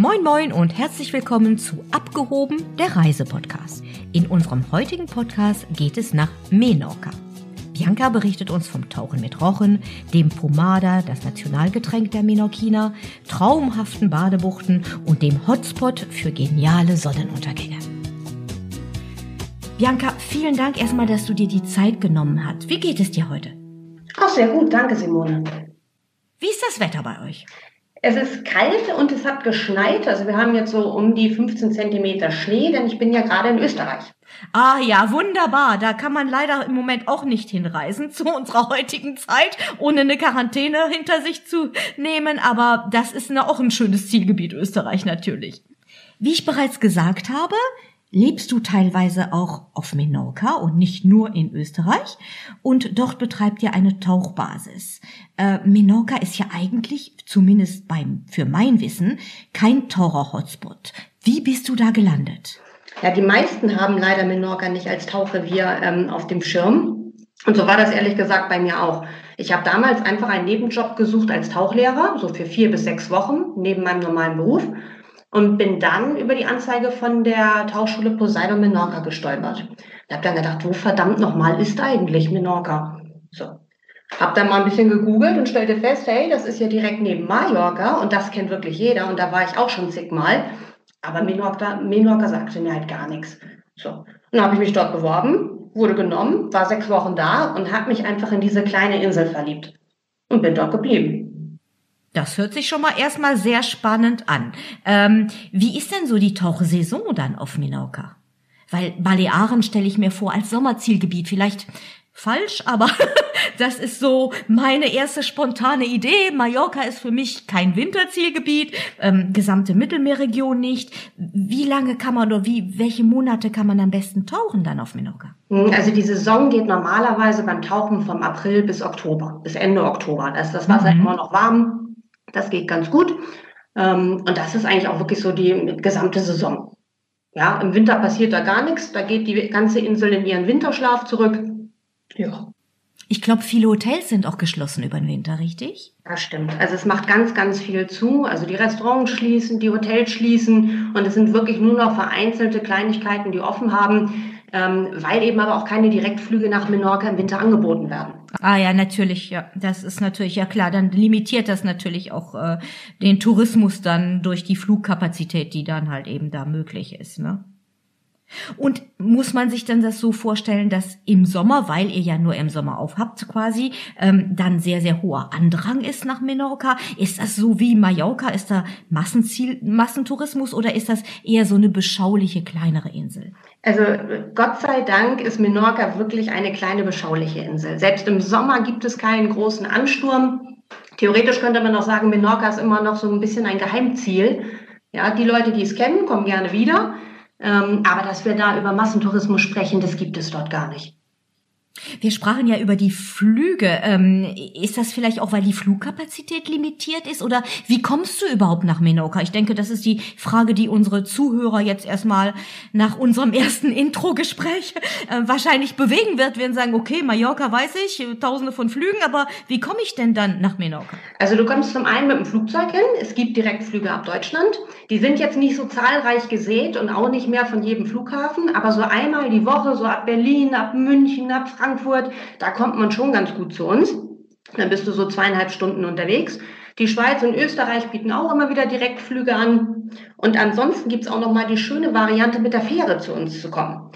Moin Moin und herzlich willkommen zu Abgehoben, der Reisepodcast. In unserem heutigen Podcast geht es nach Menorca. Bianca berichtet uns vom Tauchen mit Rochen, dem Pomada, das Nationalgetränk der Menorquiner, traumhaften Badebuchten und dem Hotspot für geniale Sonnenuntergänge. Bianca, vielen Dank erstmal, dass du dir die Zeit genommen hast. Wie geht es dir heute? Ach, sehr gut, danke Simone. Wie ist das Wetter bei euch? Es ist kalt und es hat geschneit. Also wir haben jetzt so um die 15 Zentimeter Schnee, denn ich bin ja gerade in Österreich. Ah ja, wunderbar. Da kann man leider im Moment auch nicht hinreisen zu unserer heutigen Zeit, ohne eine Quarantäne hinter sich zu nehmen. Aber das ist auch ein schönes Zielgebiet Österreich natürlich. Wie ich bereits gesagt habe, lebst du teilweise auch auf Menorca und nicht nur in Österreich. Und dort betreibt ihr eine Tauchbasis. Äh, Menorca ist ja eigentlich, zumindest beim, für mein Wissen, kein Taucher-Hotspot. Wie bist du da gelandet? Ja, die meisten haben leider Menorca nicht als Tauchrevier ähm, auf dem Schirm. Und so war das ehrlich gesagt bei mir auch. Ich habe damals einfach einen Nebenjob gesucht als Tauchlehrer, so für vier bis sechs Wochen, neben meinem normalen Beruf und bin dann über die Anzeige von der Tauchschule Poseidon Menorca gestolpert. Ich habe dann gedacht, wo verdammt nochmal ist eigentlich Menorca? So. Hab dann mal ein bisschen gegoogelt und stellte fest, hey, das ist ja direkt neben Mallorca und das kennt wirklich jeder und da war ich auch schon zigmal. Aber Menorca, Menorca sagte mir halt gar nichts. So. Dann habe ich mich dort beworben, wurde genommen, war sechs Wochen da und habe mich einfach in diese kleine Insel verliebt und bin dort geblieben. Das hört sich schon mal erstmal sehr spannend an. Ähm, wie ist denn so die Tauchsaison dann auf Minorca? Weil Balearen stelle ich mir vor als Sommerzielgebiet. Vielleicht falsch, aber das ist so meine erste spontane Idee. Mallorca ist für mich kein Winterzielgebiet, ähm, gesamte Mittelmeerregion nicht. Wie lange kann man oder wie, welche Monate kann man am besten tauchen dann auf Menorca? Also die Saison geht normalerweise beim Tauchen vom April bis Oktober, bis Ende Oktober. Da ist das Wasser mhm. immer noch warm, das geht ganz gut. Ähm, und das ist eigentlich auch wirklich so die gesamte Saison. Ja, im Winter passiert da gar nichts. Da geht die ganze Insel in ihren Winterschlaf zurück. Ja. Ich glaube, viele Hotels sind auch geschlossen über den Winter, richtig? Das stimmt. Also es macht ganz, ganz viel zu. Also die Restaurants schließen, die Hotels schließen und es sind wirklich nur noch vereinzelte Kleinigkeiten, die offen haben weil eben aber auch keine Direktflüge nach Menorca im Winter angeboten werden. Ah ja, natürlich, ja. Das ist natürlich, ja klar, dann limitiert das natürlich auch äh, den Tourismus dann durch die Flugkapazität, die dann halt eben da möglich ist, ne? Und muss man sich dann das so vorstellen, dass im Sommer, weil ihr ja nur im Sommer aufhabt quasi, ähm, dann sehr, sehr hoher Andrang ist nach Menorca? Ist das so wie Mallorca? Ist da Massenziel, Massentourismus oder ist das eher so eine beschauliche, kleinere Insel? Also Gott sei Dank ist Menorca wirklich eine kleine, beschauliche Insel. Selbst im Sommer gibt es keinen großen Ansturm. Theoretisch könnte man auch sagen, Menorca ist immer noch so ein bisschen ein Geheimziel. Ja, die Leute, die es kennen, kommen gerne wieder. Ähm, aber dass wir da über Massentourismus sprechen, das gibt es dort gar nicht. Wir sprachen ja über die Flüge. Ähm, ist das vielleicht auch, weil die Flugkapazität limitiert ist? Oder wie kommst du überhaupt nach Menorca? Ich denke, das ist die Frage, die unsere Zuhörer jetzt erstmal nach unserem ersten Intro-Gespräch äh, wahrscheinlich bewegen wird, wenn sie sagen, okay, Mallorca weiß ich, tausende von Flügen, aber wie komme ich denn dann nach Menorca? Also du kommst zum einen mit dem Flugzeug hin. Es gibt Direktflüge ab Deutschland. Die sind jetzt nicht so zahlreich gesät und auch nicht mehr von jedem Flughafen, aber so einmal die Woche, so ab Berlin, ab München, ab Frankfurt, da kommt man schon ganz gut zu uns. Dann bist du so zweieinhalb Stunden unterwegs. Die Schweiz und Österreich bieten auch immer wieder Direktflüge an. Und ansonsten gibt es auch noch mal die schöne Variante, mit der Fähre zu uns zu kommen.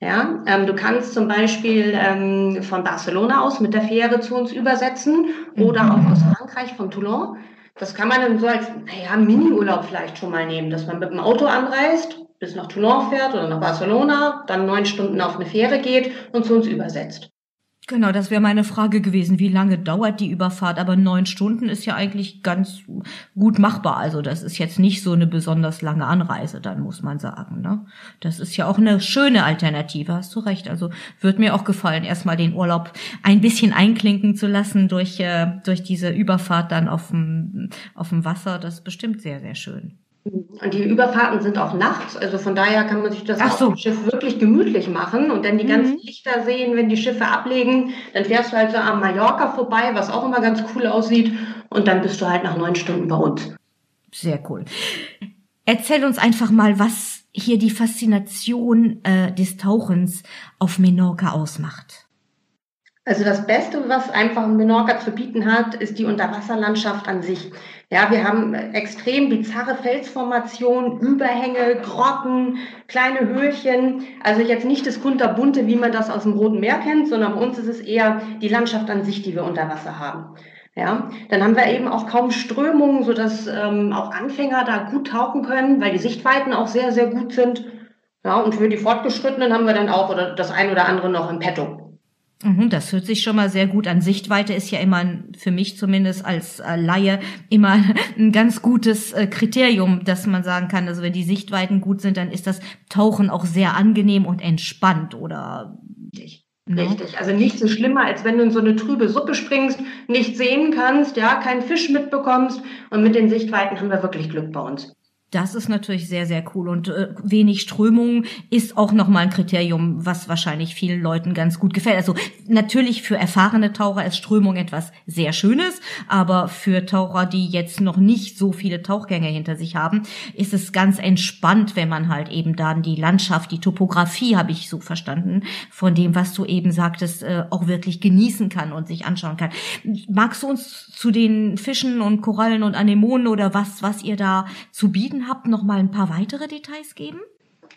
Ja, ähm, du kannst zum Beispiel ähm, von Barcelona aus mit der Fähre zu uns übersetzen oder mhm. auch aus Frankreich, von Toulon. Das kann man dann so als naja, Mini-Urlaub vielleicht schon mal nehmen, dass man mit dem Auto anreist, bis nach Toulon fährt oder nach Barcelona, dann neun Stunden auf eine Fähre geht und zu uns übersetzt. Genau, das wäre meine Frage gewesen. Wie lange dauert die Überfahrt? Aber neun Stunden ist ja eigentlich ganz gut machbar. Also das ist jetzt nicht so eine besonders lange Anreise, dann muss man sagen. Ne? Das ist ja auch eine schöne Alternative, hast du recht. Also wird mir auch gefallen, erstmal den Urlaub ein bisschen einklinken zu lassen durch, äh, durch diese Überfahrt dann auf dem, auf dem Wasser. Das ist bestimmt sehr, sehr schön. Und die Überfahrten sind auch nachts, also von daher kann man sich das so. auf dem Schiff wirklich gemütlich machen und dann die mhm. ganzen Lichter sehen, wenn die Schiffe ablegen. Dann fährst du halt so am Mallorca vorbei, was auch immer ganz cool aussieht und dann bist du halt nach neun Stunden bei uns. Sehr cool. Erzähl uns einfach mal, was hier die Faszination äh, des Tauchens auf Menorca ausmacht. Also das Beste, was einfach Menorca zu bieten hat, ist die Unterwasserlandschaft an sich. Ja, wir haben extrem bizarre Felsformationen, Überhänge, Grotten, kleine Höhlchen. Also jetzt nicht das kunterbunte, wie man das aus dem Roten Meer kennt, sondern bei uns ist es eher die Landschaft an sich, die wir unter Wasser haben. Ja, dann haben wir eben auch kaum Strömungen, sodass ähm, auch Anfänger da gut tauchen können, weil die Sichtweiten auch sehr, sehr gut sind. Ja, und für die Fortgeschrittenen haben wir dann auch oder das ein oder andere noch im Petto. Mhm, das hört sich schon mal sehr gut an. Sichtweite ist ja immer für mich zumindest als äh, Laie immer ein ganz gutes äh, Kriterium, dass man sagen kann, also wenn die Sichtweiten gut sind, dann ist das Tauchen auch sehr angenehm und entspannt oder Richtig. Also nicht so schlimmer, als wenn du in so eine trübe Suppe springst, nicht sehen kannst, ja, keinen Fisch mitbekommst. Und mit den Sichtweiten haben wir wirklich Glück bei uns. Das ist natürlich sehr, sehr cool. Und äh, wenig Strömung ist auch nochmal ein Kriterium, was wahrscheinlich vielen Leuten ganz gut gefällt. Also natürlich für erfahrene Taucher ist Strömung etwas sehr Schönes, aber für Taucher, die jetzt noch nicht so viele Tauchgänge hinter sich haben, ist es ganz entspannt, wenn man halt eben dann die Landschaft, die Topografie, habe ich so verstanden, von dem, was du eben sagtest, äh, auch wirklich genießen kann und sich anschauen kann. Magst du uns zu den Fischen und Korallen und Anemonen oder was, was ihr da zu bieten habt, noch mal ein paar weitere Details geben?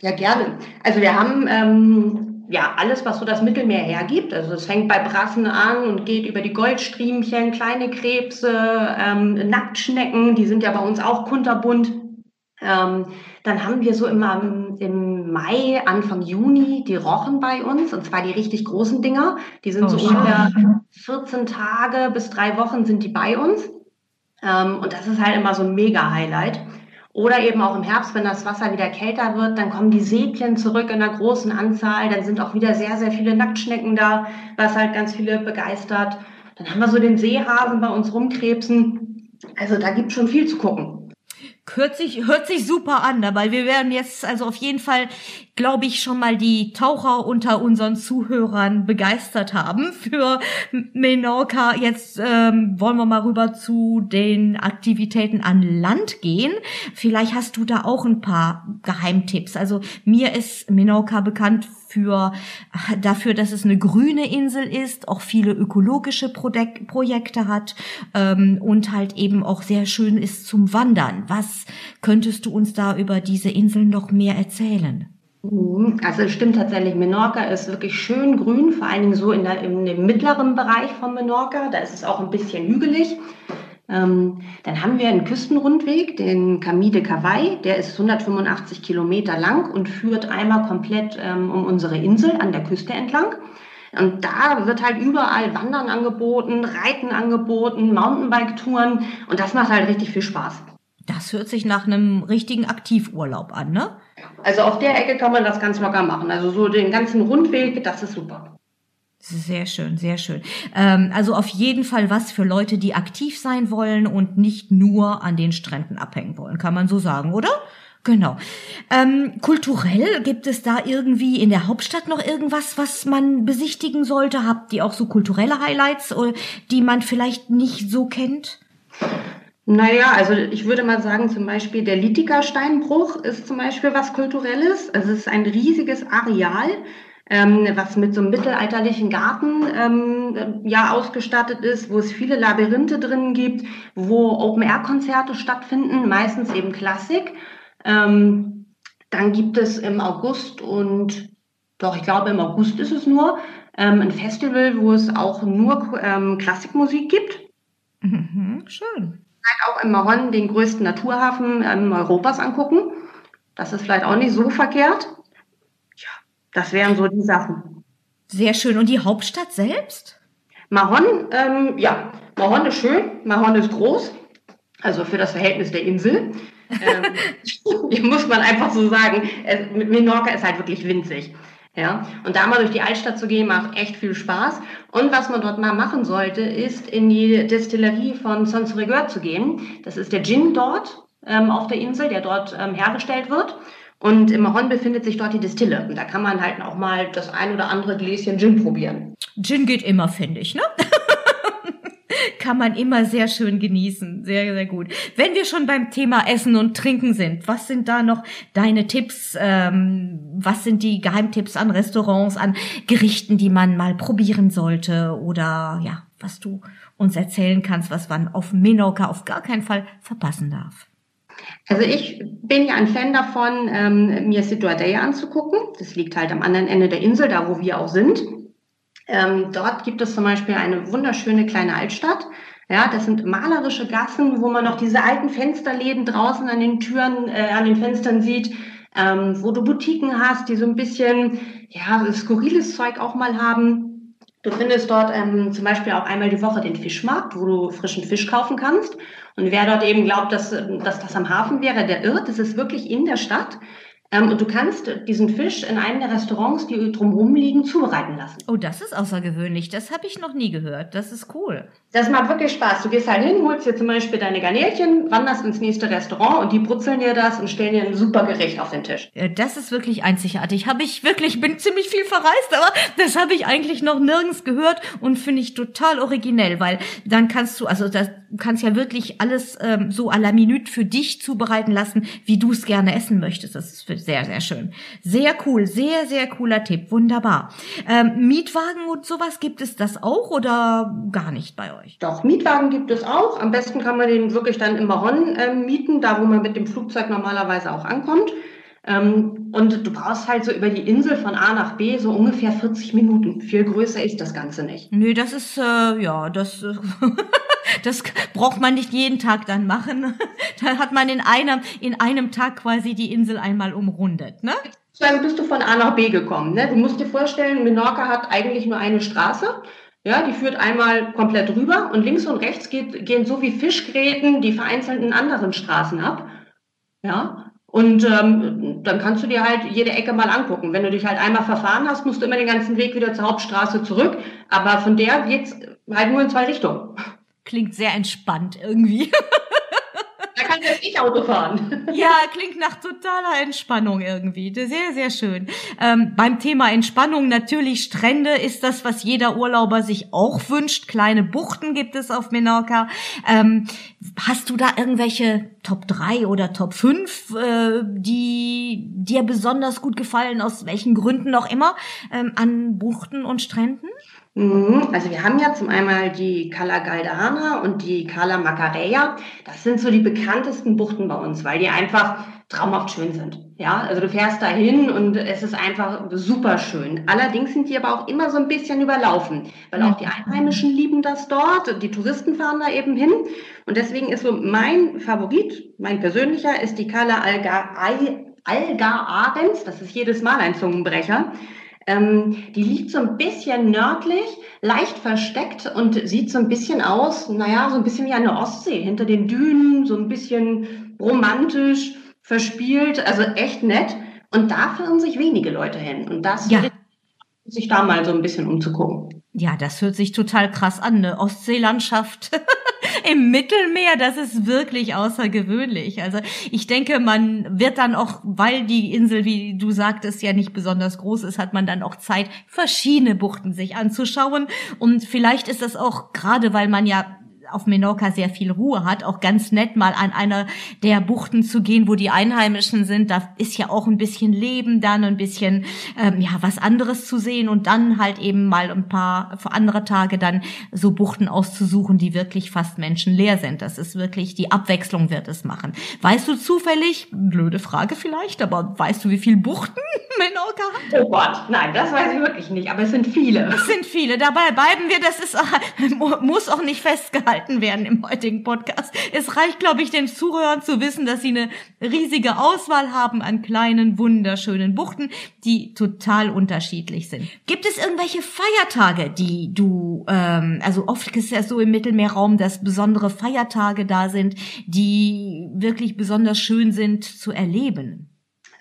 Ja, gerne. Also wir haben ähm, ja alles, was so das Mittelmeer hergibt. Also es fängt bei Brassen an und geht über die Goldstriemchen, kleine Krebse, ähm, Nacktschnecken, die sind ja bei uns auch kunterbunt. Ähm, dann haben wir so immer im Mai, Anfang Juni die Rochen bei uns, und zwar die richtig großen Dinger. Die sind oh, so ungefähr 14 Tage bis drei Wochen sind die bei uns. Ähm, und das ist halt immer so ein Mega-Highlight. Oder eben auch im Herbst, wenn das Wasser wieder kälter wird, dann kommen die Säbchen zurück in einer großen Anzahl. Dann sind auch wieder sehr, sehr viele Nacktschnecken da, was halt ganz viele begeistert. Dann haben wir so den Seehasen bei uns rumkrebsen. Also da gibt schon viel zu gucken. Hört sich, hört sich super an, weil wir werden jetzt also auf jeden Fall, glaube ich, schon mal die Taucher unter unseren Zuhörern begeistert haben für Menorca. Jetzt ähm, wollen wir mal rüber zu den Aktivitäten an Land gehen. Vielleicht hast du da auch ein paar Geheimtipps. Also mir ist Menorca bekannt für dafür, dass es eine grüne Insel ist, auch viele ökologische Projekte hat ähm, und halt eben auch sehr schön ist zum Wandern. Was könntest du uns da über diese Inseln noch mehr erzählen? Mhm. Also es stimmt tatsächlich, Menorca ist wirklich schön grün, vor allen Dingen so in, der, in dem mittleren Bereich von Menorca. Da ist es auch ein bisschen hügelig. Ähm, dann haben wir einen Küstenrundweg, den Camí de Cavai, der ist 185 Kilometer lang und führt einmal komplett ähm, um unsere Insel an der Küste entlang. Und da wird halt überall Wandern angeboten, Reiten angeboten, Mountainbike-Touren und das macht halt richtig viel Spaß. Das hört sich nach einem richtigen Aktivurlaub an, ne? Also auf der Ecke kann man das ganz locker machen. Also so den ganzen Rundweg, das ist super. Sehr schön, sehr schön. Ähm, also auf jeden Fall was für Leute, die aktiv sein wollen und nicht nur an den Stränden abhängen wollen, kann man so sagen, oder? Genau. Ähm, kulturell gibt es da irgendwie in der Hauptstadt noch irgendwas, was man besichtigen sollte? Habt ihr auch so kulturelle Highlights, äh, die man vielleicht nicht so kennt? Naja, also ich würde mal sagen, zum Beispiel der Litiker-Steinbruch ist zum Beispiel was Kulturelles. Also es ist ein riesiges Areal ähm, was mit so einem mittelalterlichen Garten ähm, ja ausgestattet ist, wo es viele Labyrinthe drin gibt, wo Open-Air-Konzerte stattfinden, meistens eben Klassik. Ähm, dann gibt es im August und doch, ich glaube im August ist es nur, ähm, ein Festival, wo es auch nur ähm, Klassikmusik gibt. Mhm, schön. Auch im Mahon den größten Naturhafen ähm, Europas angucken. Das ist vielleicht auch nicht so verkehrt. Das wären so die Sachen. Sehr schön. Und die Hauptstadt selbst? Mahon, ähm, ja, Mahon ist schön, Mahon ist groß, also für das Verhältnis der Insel. ähm, muss man einfach so sagen, es, Menorca ist halt wirklich winzig. Ja, und da mal durch die Altstadt zu gehen, macht echt viel Spaß. Und was man dort mal machen sollte, ist in die Destillerie von Sonsrigueur zu gehen. Das ist der Gin dort ähm, auf der Insel, der dort ähm, hergestellt wird. Und im Mahon befindet sich dort die Distille. Und da kann man halt auch mal das ein oder andere Gläschen Gin probieren. Gin geht immer, finde ich, ne? kann man immer sehr schön genießen. Sehr, sehr gut. Wenn wir schon beim Thema Essen und Trinken sind, was sind da noch deine Tipps? Ähm, was sind die Geheimtipps an Restaurants, an Gerichten, die man mal probieren sollte? Oder ja, was du uns erzählen kannst, was man auf Menorca auf gar keinen Fall verpassen darf? Also ich bin ja ein Fan davon, ähm, mir Situadea anzugucken. Das liegt halt am anderen Ende der Insel, da wo wir auch sind. Ähm, dort gibt es zum Beispiel eine wunderschöne kleine Altstadt. Ja, das sind malerische Gassen, wo man noch diese alten Fensterläden draußen an den Türen, äh, an den Fenstern sieht, ähm, wo du Boutiquen hast, die so ein bisschen, ja, skurriles Zeug auch mal haben. Du findest dort ähm, zum Beispiel auch einmal die Woche den Fischmarkt, wo du frischen Fisch kaufen kannst. Und wer dort eben glaubt, dass, dass das am Hafen wäre, der irrt. Das ist wirklich in der Stadt. Ähm, und du kannst diesen Fisch in einem der Restaurants, die drumherum liegen, zubereiten lassen. Oh, das ist außergewöhnlich. Das habe ich noch nie gehört. Das ist cool. Das macht wirklich Spaß. Du gehst halt hin, holst dir zum Beispiel deine Garnelchen, wanderst ins nächste Restaurant und die brutzeln dir das und stellen dir ein super Gericht auf den Tisch. Das ist wirklich einzigartig. Habe ich wirklich, bin ziemlich viel verreist, aber das habe ich eigentlich noch nirgends gehört und finde ich total originell, weil dann kannst du, also das kannst ja wirklich alles ähm, so à la minute für dich zubereiten lassen, wie du es gerne essen möchtest. Das ist sehr, sehr schön. Sehr cool, sehr, sehr cooler Tipp. Wunderbar. Ähm, Mietwagen und sowas gibt es das auch oder gar nicht bei euch? Doch, Mietwagen gibt es auch. Am besten kann man den wirklich dann im Maron äh, mieten, da wo man mit dem Flugzeug normalerweise auch ankommt. Ähm, und du brauchst halt so über die Insel von A nach B so ungefähr 40 Minuten. Viel größer ist das Ganze nicht. Nö, das ist, äh, ja, das, äh, das braucht man nicht jeden Tag dann machen. da hat man in einem, in einem Tag quasi die Insel einmal umrundet, ne? Dann bist du von A nach B gekommen. Ne? Du musst dir vorstellen, Menorca hat eigentlich nur eine Straße. Ja, die führt einmal komplett rüber und links und rechts geht, gehen so wie Fischgräten die vereinzelten anderen Straßen ab. Ja, und ähm, dann kannst du dir halt jede Ecke mal angucken. Wenn du dich halt einmal verfahren hast, musst du immer den ganzen Weg wieder zur Hauptstraße zurück. Aber von der geht's halt nur in zwei Richtungen. Klingt sehr entspannt irgendwie. Da kann jetzt ich Auto fahren. Ja, klingt nach totaler Entspannung irgendwie. Sehr, sehr schön. Ähm, beim Thema Entspannung natürlich Strände ist das, was jeder Urlauber sich auch wünscht. Kleine Buchten gibt es auf Menorca. Ähm, hast du da irgendwelche Top 3 oder Top 5, äh, die dir besonders gut gefallen, aus welchen Gründen auch immer, ähm, an Buchten und Stränden? Mhm. Also wir haben ja zum einmal die Cala Galdana und die Cala Macareia. Das sind so die bekanntesten Buchten bei uns, weil die einfach traumhaft schön sind. Ja, also du fährst dahin und es ist einfach super schön. Allerdings sind die aber auch immer so ein bisschen überlaufen, weil auch die Einheimischen lieben das dort, die Touristen fahren da eben hin. Und deswegen ist so mein Favorit, mein persönlicher, ist die Cala Alga, Alga Arens. Das ist jedes Mal ein Zungenbrecher. Ähm, die liegt so ein bisschen nördlich, leicht versteckt und sieht so ein bisschen aus, naja, so ein bisschen wie eine Ostsee, hinter den Dünen, so ein bisschen romantisch, verspielt, also echt nett. Und da führen sich wenige Leute hin. Und das ja. sich da mal so ein bisschen umzugucken. Ja, das hört sich total krass an, eine Ostseelandschaft. im Mittelmeer, das ist wirklich außergewöhnlich. Also ich denke, man wird dann auch, weil die Insel, wie du sagtest, ja nicht besonders groß ist, hat man dann auch Zeit, verschiedene Buchten sich anzuschauen. Und vielleicht ist das auch gerade, weil man ja auf Menorca sehr viel Ruhe hat, auch ganz nett mal an einer der Buchten zu gehen, wo die Einheimischen sind. Da ist ja auch ein bisschen Leben dann, ein bisschen ähm, ja was anderes zu sehen und dann halt eben mal ein paar für andere Tage dann so Buchten auszusuchen, die wirklich fast menschenleer sind. Das ist wirklich die Abwechslung wird es machen. Weißt du zufällig, blöde Frage vielleicht, aber weißt du, wie viele Buchten Menorca hat? Oh Gott, nein, das weiß ich wirklich nicht, aber es sind viele. Es sind viele. Dabei bleiben wir, das ist muss auch nicht festgehalten gehalten werden im heutigen Podcast. Es reicht, glaube ich, den Zuhörern zu wissen, dass sie eine riesige Auswahl haben an kleinen, wunderschönen Buchten, die total unterschiedlich sind. Gibt es irgendwelche Feiertage, die du, ähm, also oft ist es ja so im Mittelmeerraum, dass besondere Feiertage da sind, die wirklich besonders schön sind zu erleben?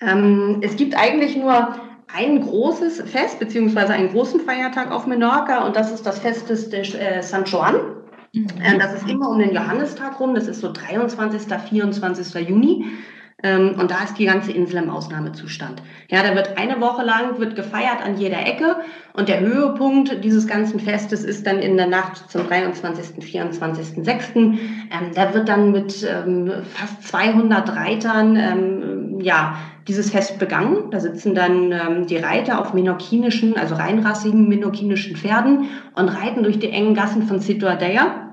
Ähm, es gibt eigentlich nur ein großes Fest, beziehungsweise einen großen Feiertag auf Menorca und das ist das Fest des, des äh, San Juan. Mhm. Das ist immer um den Johannistag rum, das ist so 23., 24. Juni. Ähm, und da ist die ganze Insel im Ausnahmezustand. Ja, da wird eine Woche lang wird gefeiert an jeder Ecke und der Höhepunkt dieses ganzen Festes ist dann in der Nacht zum 23., 24., 6. Ähm, da wird dann mit ähm, fast 200 Reitern ähm, ja dieses Fest begangen. Da sitzen dann die Reiter auf menokinischen, also reinrassigen menokinischen Pferden und reiten durch die engen Gassen von Citadella.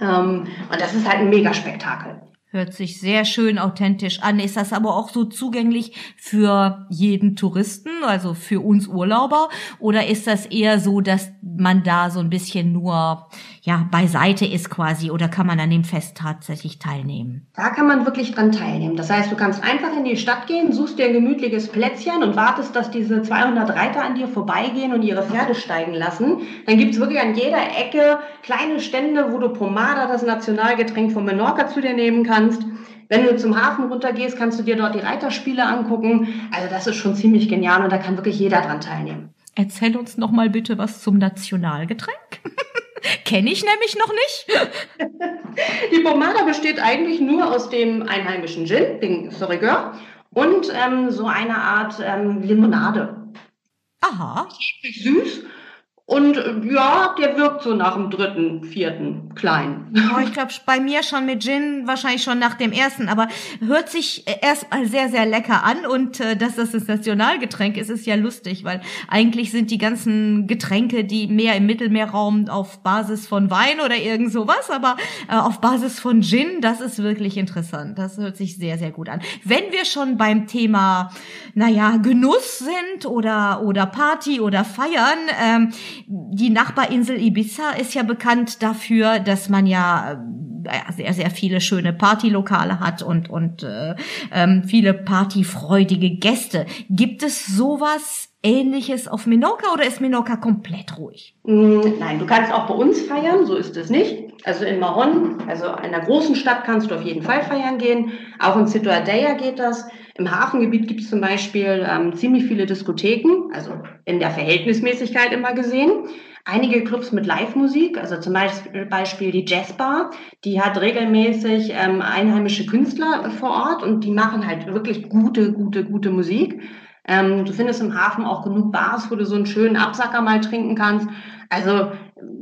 Ähm, und das ist halt ein Megaspektakel. Hört sich sehr schön authentisch an. Ist das aber auch so zugänglich für jeden Touristen, also für uns Urlauber? Oder ist das eher so, dass man da so ein bisschen nur, ja, beiseite ist quasi? Oder kann man an dem Fest tatsächlich teilnehmen? Da kann man wirklich dran teilnehmen. Das heißt, du kannst einfach in die Stadt gehen, suchst dir ein gemütliches Plätzchen und wartest, dass diese 200 Reiter an dir vorbeigehen und ihre Pferde steigen lassen. Dann gibt's wirklich an jeder Ecke kleine Stände, wo du Pomada, das Nationalgetränk von Menorca, zu dir nehmen kannst kannst. Wenn du zum Hafen runtergehst, kannst du dir dort die Reiterspiele angucken. Also das ist schon ziemlich genial und da kann wirklich jeder dran teilnehmen. Erzähl uns noch mal bitte was zum Nationalgetränk. Kenne ich nämlich noch nicht. die Pomada besteht eigentlich nur aus dem einheimischen Gin, den Sorigueur, und ähm, so eine Art ähm, Limonade. Aha. Süß und ja, der wirkt so nach dem dritten, vierten klein. Oh, ich glaube, bei mir schon mit Gin, wahrscheinlich schon nach dem ersten, aber hört sich äh, erstmal sehr, sehr lecker an und äh, dass das das Nationalgetränk ist, ist ja lustig, weil eigentlich sind die ganzen Getränke, die mehr im Mittelmeerraum auf Basis von Wein oder irgend sowas, aber äh, auf Basis von Gin, das ist wirklich interessant. Das hört sich sehr, sehr gut an. Wenn wir schon beim Thema, naja, Genuss sind oder, oder Party oder Feiern, ähm, die Nachbarinsel Ibiza ist ja bekannt dafür, dass man ja äh, sehr, sehr viele schöne Partylokale hat und, und äh, ähm, viele partyfreudige Gäste. Gibt es sowas Ähnliches auf Menorca oder ist Menorca komplett ruhig? Mm, nein, du kannst auch bei uns feiern, so ist es nicht. Also in Mahon, also einer großen Stadt, kannst du auf jeden Fall feiern gehen. Auch in Citadella geht das. Im Hafengebiet gibt es zum Beispiel ähm, ziemlich viele Diskotheken, also in der Verhältnismäßigkeit immer gesehen. Einige Clubs mit Live-Musik, also zum Beispiel die Jazzbar, die hat regelmäßig ähm, einheimische Künstler vor Ort und die machen halt wirklich gute, gute, gute Musik. Ähm, du findest im Hafen auch genug Bars, wo du so einen schönen Absacker mal trinken kannst. Also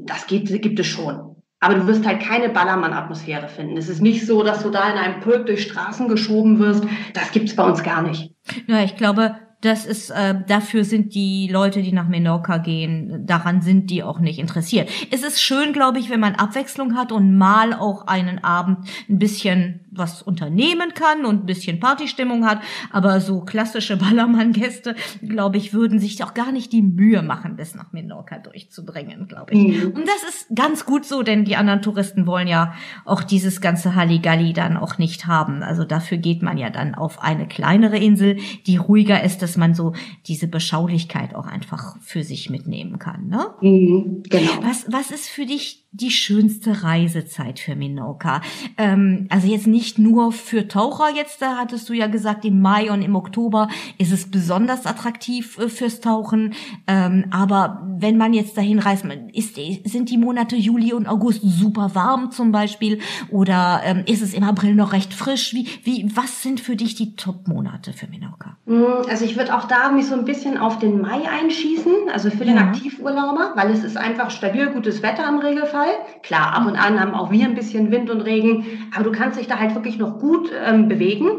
das gibt, gibt es schon. Aber du wirst halt keine Ballermann-Atmosphäre finden. Es ist nicht so, dass du da in einem Pulk durch Straßen geschoben wirst. Das gibt's bei uns gar nicht. Ja, ich glaube, das ist, äh, dafür sind die Leute, die nach Menorca gehen, daran sind die auch nicht interessiert. Es ist schön, glaube ich, wenn man Abwechslung hat und mal auch einen Abend ein bisschen was unternehmen kann und ein bisschen Partystimmung hat. Aber so klassische Ballermann-Gäste, glaube ich, würden sich auch gar nicht die Mühe machen, bis nach Menorca durchzudringen, glaube ich. Mhm. Und das ist ganz gut so, denn die anderen Touristen wollen ja auch dieses ganze Halligalli dann auch nicht haben. Also dafür geht man ja dann auf eine kleinere Insel, die ruhiger ist, dass man so diese Beschaulichkeit auch einfach für sich mitnehmen kann. Ne? Mhm, genau. Was, was ist für dich die schönste Reisezeit für Menorca. Ähm, also jetzt nicht nur für Taucher jetzt, da hattest du ja gesagt, im Mai und im Oktober ist es besonders attraktiv äh, fürs Tauchen. Ähm, aber wenn man jetzt dahin reist, ist, sind die Monate Juli und August super warm zum Beispiel oder ähm, ist es im April noch recht frisch? Wie, wie, was sind für dich die Top-Monate für Menorca? Mm, also ich würde auch da mich so ein bisschen auf den Mai einschießen, also für den ja. Aktivurlauber, weil es ist einfach stabil gutes Wetter im Regelfall. Fall. Klar, ab und an haben auch wir ein bisschen Wind und Regen, aber du kannst dich da halt wirklich noch gut ähm, bewegen.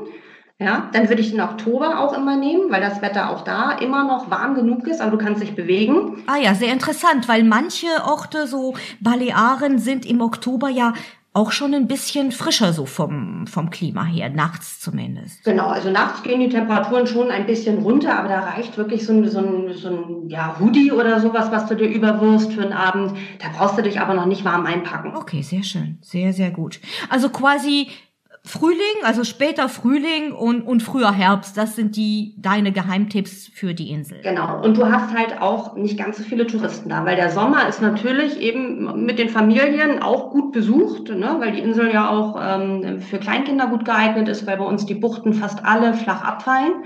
Ja, dann würde ich den Oktober auch immer nehmen, weil das Wetter auch da immer noch warm genug ist, aber du kannst dich bewegen. Ah ja, sehr interessant, weil manche Orte, so Balearen, sind im Oktober ja auch schon ein bisschen frischer so vom, vom Klima her, nachts zumindest. Genau, also nachts gehen die Temperaturen schon ein bisschen runter, aber da reicht wirklich so ein, so ein, so ein ja, Hoodie oder sowas, was du dir überwirfst für einen Abend. Da brauchst du dich aber noch nicht warm einpacken. Okay, sehr schön, sehr, sehr gut. Also quasi Frühling, also später Frühling und, und früher Herbst, das sind die deine Geheimtipps für die Insel. Genau. Und du hast halt auch nicht ganz so viele Touristen da, weil der Sommer ist natürlich eben mit den Familien auch gut besucht, ne? weil die Insel ja auch ähm, für Kleinkinder gut geeignet ist, weil bei uns die Buchten fast alle flach abfallen.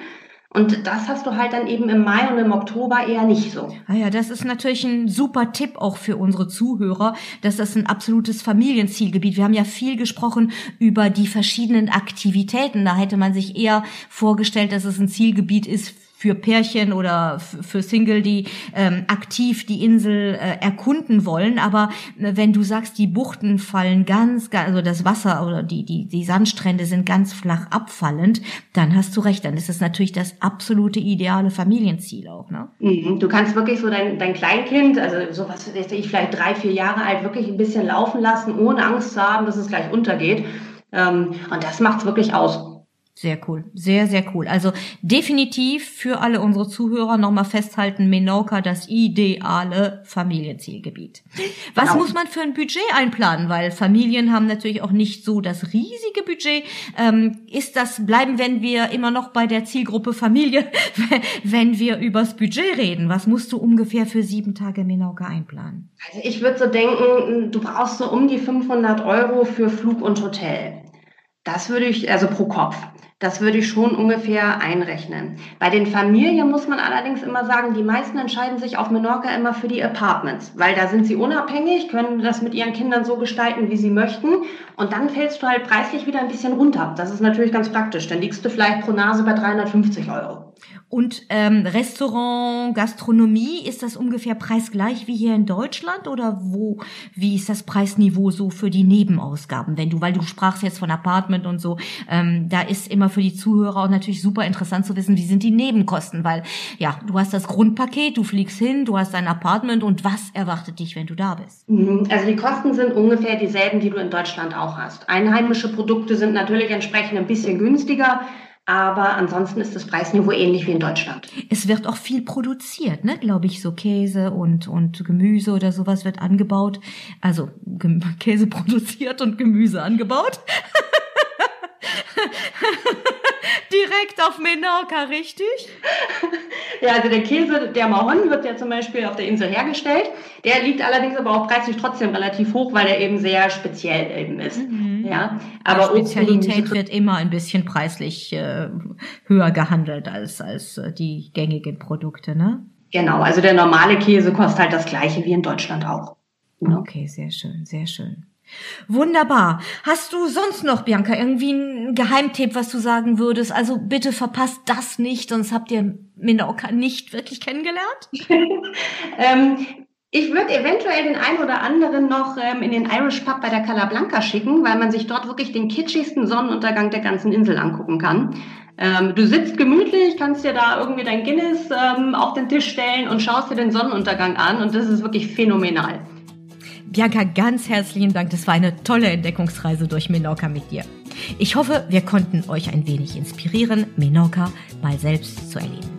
Und das hast du halt dann eben im Mai und im Oktober eher nicht so. Ah ja, das ist natürlich ein super Tipp auch für unsere Zuhörer, dass das ein absolutes Familienzielgebiet. Wir haben ja viel gesprochen über die verschiedenen Aktivitäten. Da hätte man sich eher vorgestellt, dass es ein Zielgebiet ist für Pärchen oder für Single, die ähm, aktiv die Insel äh, erkunden wollen. Aber äh, wenn du sagst, die Buchten fallen ganz, ganz, also das Wasser oder die, die, die Sandstrände sind ganz flach abfallend, dann hast du recht. Dann ist es natürlich das absolute ideale Familienziel auch. Ne? Mhm. Du kannst wirklich so dein, dein Kleinkind, also sowas, ich vielleicht drei, vier Jahre alt, wirklich ein bisschen laufen lassen, ohne Angst zu haben, dass es gleich untergeht. Ähm, und das macht's wirklich aus. Sehr cool, sehr, sehr cool. Also definitiv für alle unsere Zuhörer nochmal festhalten, Menorca das ideale Familienzielgebiet. Was genau. muss man für ein Budget einplanen? Weil Familien haben natürlich auch nicht so das riesige Budget. Ähm, ist das, bleiben wenn wir immer noch bei der Zielgruppe Familie, wenn wir übers Budget reden? Was musst du ungefähr für sieben Tage Menorca einplanen? Also ich würde so denken, du brauchst so um die 500 Euro für Flug und Hotel. Das würde ich, also pro Kopf. Das würde ich schon ungefähr einrechnen. Bei den Familien muss man allerdings immer sagen, die meisten entscheiden sich auf Menorca immer für die Apartments, weil da sind sie unabhängig, können das mit ihren Kindern so gestalten, wie sie möchten. Und dann fällst du halt preislich wieder ein bisschen runter. Das ist natürlich ganz praktisch. Dann liegst du vielleicht pro Nase bei 350 Euro. Und ähm, Restaurant, Gastronomie, ist das ungefähr preisgleich wie hier in Deutschland oder wo? Wie ist das Preisniveau so für die Nebenausgaben? Wenn du, weil du sprachst jetzt von Apartment und so, ähm, da ist immer für die Zuhörer auch natürlich super interessant zu wissen, wie sind die Nebenkosten, weil ja, du hast das Grundpaket, du fliegst hin, du hast ein Apartment und was erwartet dich, wenn du da bist? Mhm. Also die Kosten sind ungefähr dieselben, die du in Deutschland auch hast. Einheimische Produkte sind natürlich entsprechend ein bisschen günstiger. Aber ansonsten ist das Preisniveau ähnlich wie in Deutschland. Es wird auch viel produziert, ne? Glaube ich, so Käse und, und Gemüse oder sowas wird angebaut. Also Käse produziert und Gemüse angebaut. Direkt auf Menorca, richtig? Ja, also der Käse, der Mahon wird ja zum Beispiel auf der Insel hergestellt. Der liegt allerdings aber auch preislich trotzdem relativ hoch, weil er eben sehr speziell eben ist. Mhm. Ja, aber die Spezialität wird immer ein bisschen preislich äh, höher gehandelt als als äh, die gängigen Produkte, ne? Genau, also der normale Käse kostet halt das gleiche wie in Deutschland auch. Ja. Okay, sehr schön, sehr schön. Wunderbar. Hast du sonst noch, Bianca, irgendwie einen Geheimtipp, was du sagen würdest? Also bitte verpasst das nicht, sonst habt ihr Menorca nicht wirklich kennengelernt. ähm, ich würde eventuell den einen oder anderen noch ähm, in den Irish Pub bei der Cala Blanca schicken, weil man sich dort wirklich den kitschigsten Sonnenuntergang der ganzen Insel angucken kann. Ähm, du sitzt gemütlich, kannst dir da irgendwie dein Guinness ähm, auf den Tisch stellen und schaust dir den Sonnenuntergang an und das ist wirklich phänomenal. Bianca, ganz herzlichen Dank. Das war eine tolle Entdeckungsreise durch Menorca mit dir. Ich hoffe, wir konnten euch ein wenig inspirieren, Menorca mal selbst zu erleben.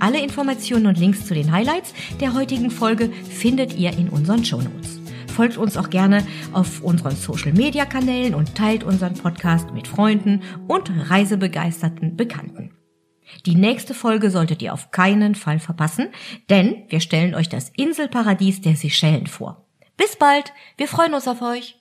Alle Informationen und Links zu den Highlights der heutigen Folge findet ihr in unseren Shownotes. Folgt uns auch gerne auf unseren Social Media Kanälen und teilt unseren Podcast mit Freunden und reisebegeisterten Bekannten. Die nächste Folge solltet ihr auf keinen Fall verpassen, denn wir stellen euch das Inselparadies der Seychellen vor. Bis bald, wir freuen uns auf euch.